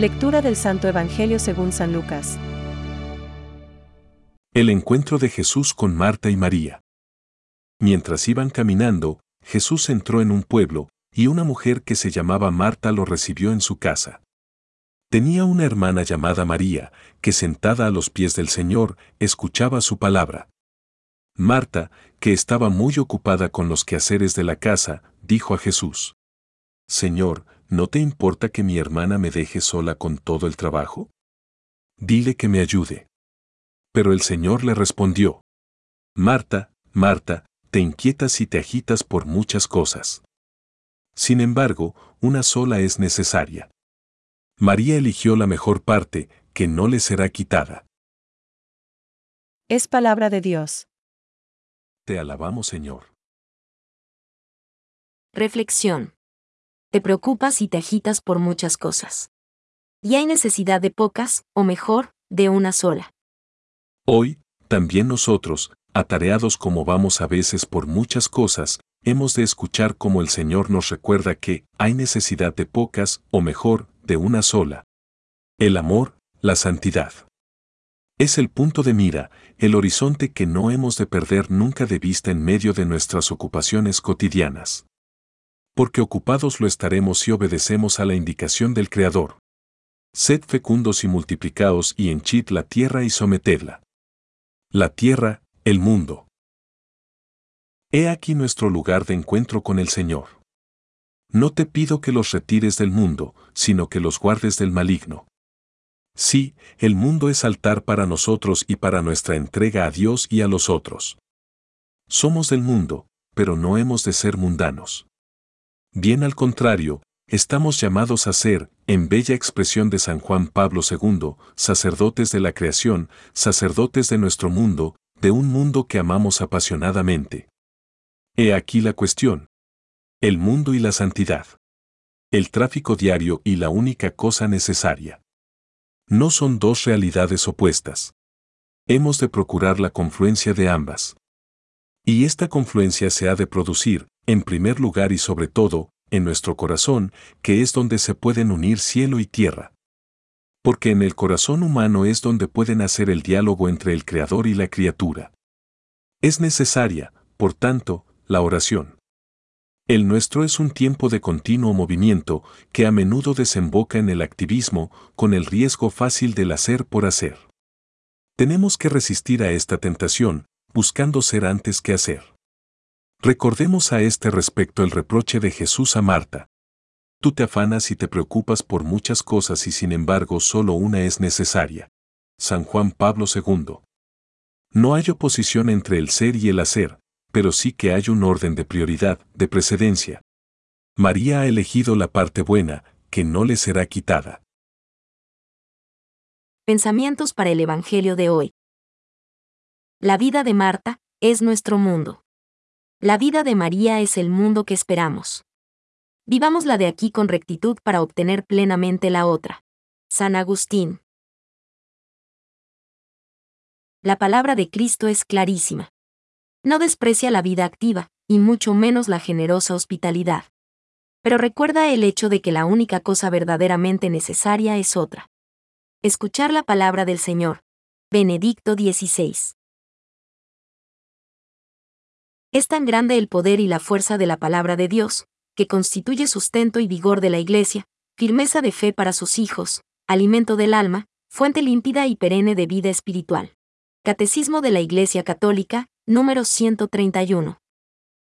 Lectura del Santo Evangelio según San Lucas. El encuentro de Jesús con Marta y María. Mientras iban caminando, Jesús entró en un pueblo, y una mujer que se llamaba Marta lo recibió en su casa. Tenía una hermana llamada María, que sentada a los pies del Señor, escuchaba su palabra. Marta, que estaba muy ocupada con los quehaceres de la casa, dijo a Jesús, Señor, ¿no te importa que mi hermana me deje sola con todo el trabajo? Dile que me ayude. Pero el Señor le respondió, Marta, Marta, te inquietas y te agitas por muchas cosas. Sin embargo, una sola es necesaria. María eligió la mejor parte, que no le será quitada. Es palabra de Dios. Te alabamos, Señor. Reflexión. Te preocupas y te agitas por muchas cosas. Y hay necesidad de pocas, o mejor, de una sola. Hoy, también nosotros, atareados como vamos a veces por muchas cosas, hemos de escuchar como el Señor nos recuerda que hay necesidad de pocas, o mejor, de una sola. El amor, la santidad. Es el punto de mira, el horizonte que no hemos de perder nunca de vista en medio de nuestras ocupaciones cotidianas porque ocupados lo estaremos si obedecemos a la indicación del Creador. Sed fecundos y multiplicaos y henchid la tierra y sometedla. La tierra, el mundo. He aquí nuestro lugar de encuentro con el Señor. No te pido que los retires del mundo, sino que los guardes del maligno. Sí, el mundo es altar para nosotros y para nuestra entrega a Dios y a los otros. Somos del mundo, pero no hemos de ser mundanos. Bien al contrario, estamos llamados a ser, en bella expresión de San Juan Pablo II, sacerdotes de la creación, sacerdotes de nuestro mundo, de un mundo que amamos apasionadamente. He aquí la cuestión. El mundo y la santidad. El tráfico diario y la única cosa necesaria. No son dos realidades opuestas. Hemos de procurar la confluencia de ambas. Y esta confluencia se ha de producir, en primer lugar y sobre todo, en nuestro corazón, que es donde se pueden unir cielo y tierra. Porque en el corazón humano es donde puede nacer el diálogo entre el Creador y la criatura. Es necesaria, por tanto, la oración. El nuestro es un tiempo de continuo movimiento que a menudo desemboca en el activismo con el riesgo fácil del hacer por hacer. Tenemos que resistir a esta tentación, buscando ser antes que hacer. Recordemos a este respecto el reproche de Jesús a Marta. Tú te afanas y te preocupas por muchas cosas y sin embargo solo una es necesaria. San Juan Pablo II. No hay oposición entre el ser y el hacer, pero sí que hay un orden de prioridad, de precedencia. María ha elegido la parte buena, que no le será quitada. Pensamientos para el Evangelio de hoy. La vida de Marta es nuestro mundo. La vida de María es el mundo que esperamos. Vivámosla de aquí con rectitud para obtener plenamente la otra. San Agustín. La palabra de Cristo es clarísima. No desprecia la vida activa, y mucho menos la generosa hospitalidad. Pero recuerda el hecho de que la única cosa verdaderamente necesaria es otra. Escuchar la palabra del Señor. Benedicto XVI. Es tan grande el poder y la fuerza de la palabra de Dios, que constituye sustento y vigor de la Iglesia, firmeza de fe para sus hijos, alimento del alma, fuente límpida y perenne de vida espiritual. Catecismo de la Iglesia Católica, número 131.